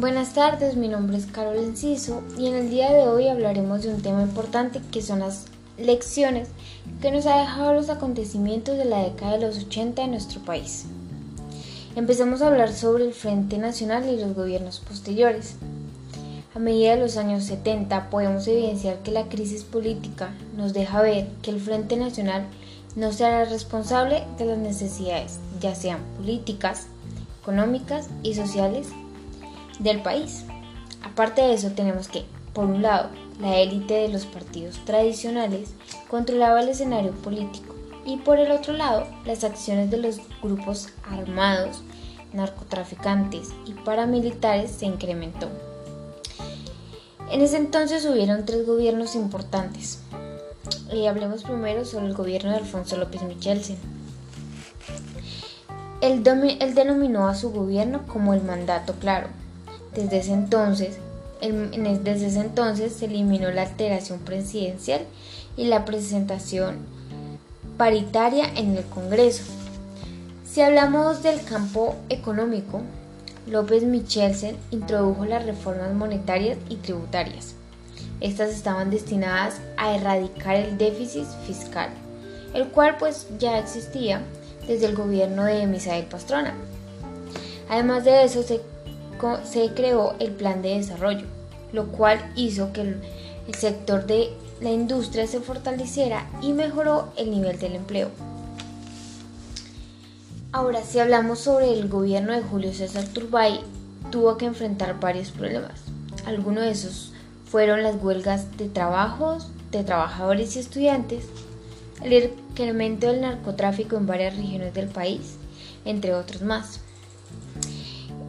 Buenas tardes, mi nombre es Carol Enciso y en el día de hoy hablaremos de un tema importante que son las lecciones que nos ha dejado los acontecimientos de la década de los 80 en nuestro país. Empezamos a hablar sobre el Frente Nacional y los gobiernos posteriores. A medida de los años 70 podemos evidenciar que la crisis política nos deja ver que el Frente Nacional no será responsable de las necesidades, ya sean políticas, económicas y sociales del país. Aparte de eso tenemos que, por un lado, la élite de los partidos tradicionales controlaba el escenario político y por el otro lado, las acciones de los grupos armados, narcotraficantes y paramilitares se incrementó. En ese entonces hubieron tres gobiernos importantes. Y hablemos primero sobre el gobierno de Alfonso López Michelsen. Él, él denominó a su gobierno como el mandato claro, desde ese entonces, desde ese entonces se eliminó la alteración presidencial y la presentación paritaria en el Congreso. Si hablamos del campo económico, López Michelsen introdujo las reformas monetarias y tributarias. Estas estaban destinadas a erradicar el déficit fiscal, el cual pues ya existía desde el gobierno de Misael Pastrona. Además de eso se se creó el plan de desarrollo, lo cual hizo que el, sector de la industria se fortaleciera y mejoró el nivel del empleo. Ahora, si hablamos sobre el gobierno de Julio César Turbay, tuvo que enfrentar varios problemas. Algunos de esos fueron las huelgas de trabajos, de trabajadores y estudiantes, el incremento del narcotráfico en varias regiones del país, entre otros más.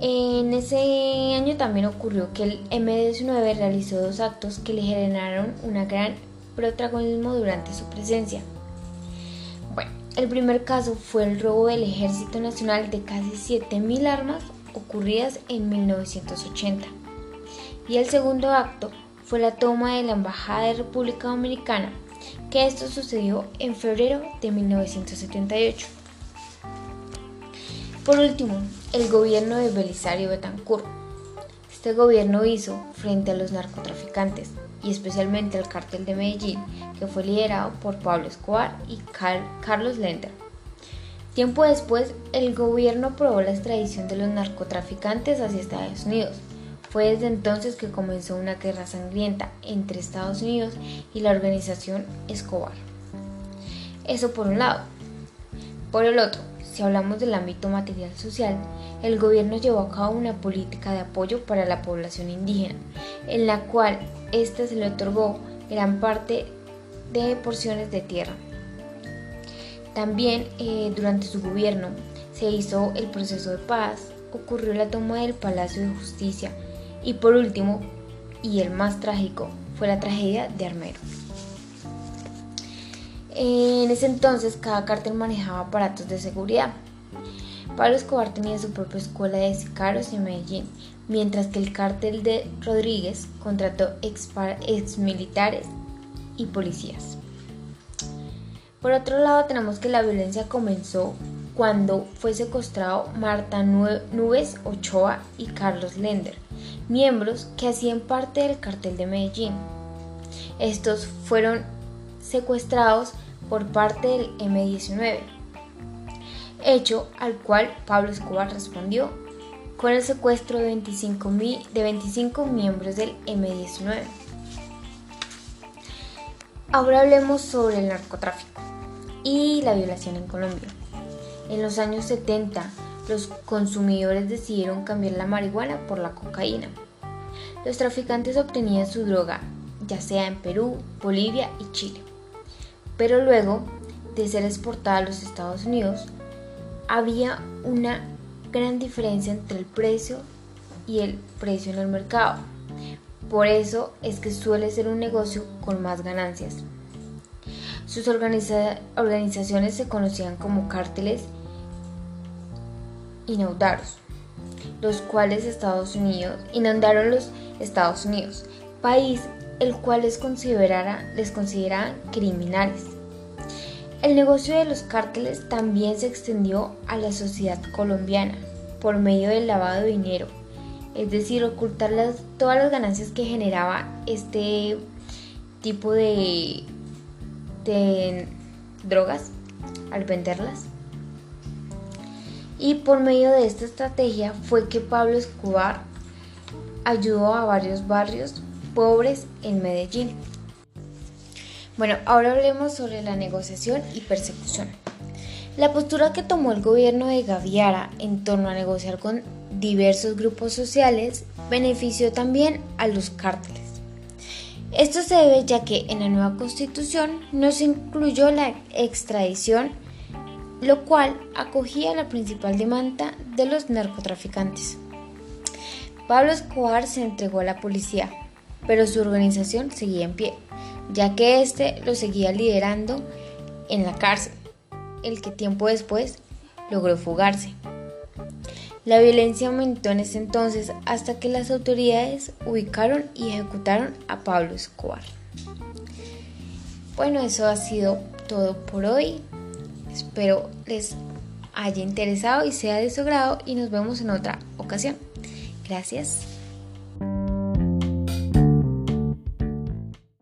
En ese año también ocurrió que el M19 realizó dos actos que le generaron un gran protagonismo durante su presencia. Bueno, el primer caso fue el robo del Ejército Nacional de casi 7.000 armas ocurridas en 1980. Y el segundo acto fue la toma de la Embajada de República Dominicana, que esto sucedió en febrero de 1978. Por último, el gobierno de Belisario Betancourt. Este gobierno hizo frente a los narcotraficantes y especialmente al cártel de Medellín, que fue liderado por Pablo Escobar y Carlos Lender. Tiempo después, el gobierno aprobó la extradición de los narcotraficantes hacia Estados Unidos. Fue desde entonces que comenzó una guerra sangrienta entre Estados Unidos y la organización Escobar. Eso por un lado. Por el otro, si hablamos del ámbito material social, el gobierno llevó a cabo una política de apoyo para la población indígena, en la cual ésta se le otorgó gran parte de porciones de tierra. También eh, durante su gobierno se hizo el proceso de paz, ocurrió la toma del Palacio de Justicia y por último, y el más trágico, fue la tragedia de Armero. En ese entonces cada cártel manejaba aparatos de seguridad. Pablo Escobar tenía su propia escuela de sicarios en Medellín, mientras que el cártel de Rodríguez contrató ex, militares y policías. Por otro lado, tenemos que la violencia comenzó cuando fue secuestrado Marta Nubes Ochoa y Carlos Lender, miembros que hacían parte del cartel de Medellín. Estos fueron secuestrados por parte del M-19, hecho al cual Pablo Escobar respondió con el secuestro de 25, de 25 miembros del M-19. Ahora hablemos sobre el narcotráfico y la violación en Colombia. En los años 70, los consumidores decidieron cambiar la marihuana por la cocaína. Los traficantes obtenían su droga ya sea en Perú, Bolivia y Chile pero luego de ser exportada a los Estados Unidos, había una gran diferencia entre el precio y el precio en el mercado. Por eso es que suele ser un negocio con más ganancias. Sus organizaciones se conocían como cárteles inaudaros, los cuales Estados Unidos inundaron los Estados Unidos, país el cual les considerara, les consideraban criminales. El negocio de los cárteles también se extendió a la sociedad colombiana por medio del lavado de dinero es decir, ocultar todas las ganancias que generaba este tipo de, de drogas al venderlas. Y por medio de esta estrategia fue que Pablo Escobar ayudó a varios barrios pobres en Medellín. Bueno, ahora hablemos sobre la negociación y persecución. La postura que tomó el gobierno de Gaviara en torno a negociar con diversos grupos sociales benefició también a los cárteles. Esto se debe ya que en la nueva constitución no se incluyó la extradición, lo cual acogía la principal demanda de los narcotraficantes. Pablo Escobar se entregó a la policía, pero su organización seguía en pie, ya que éste lo seguía liderando en la cárcel, el que tiempo después logró fugarse. La violencia aumentó en ese entonces hasta que las autoridades ubicaron y ejecutaron a Pablo Escobar. Bueno, eso ha sido todo por hoy. Espero les haya interesado y sea de su grado y nos vemos en otra ocasión. Gracias.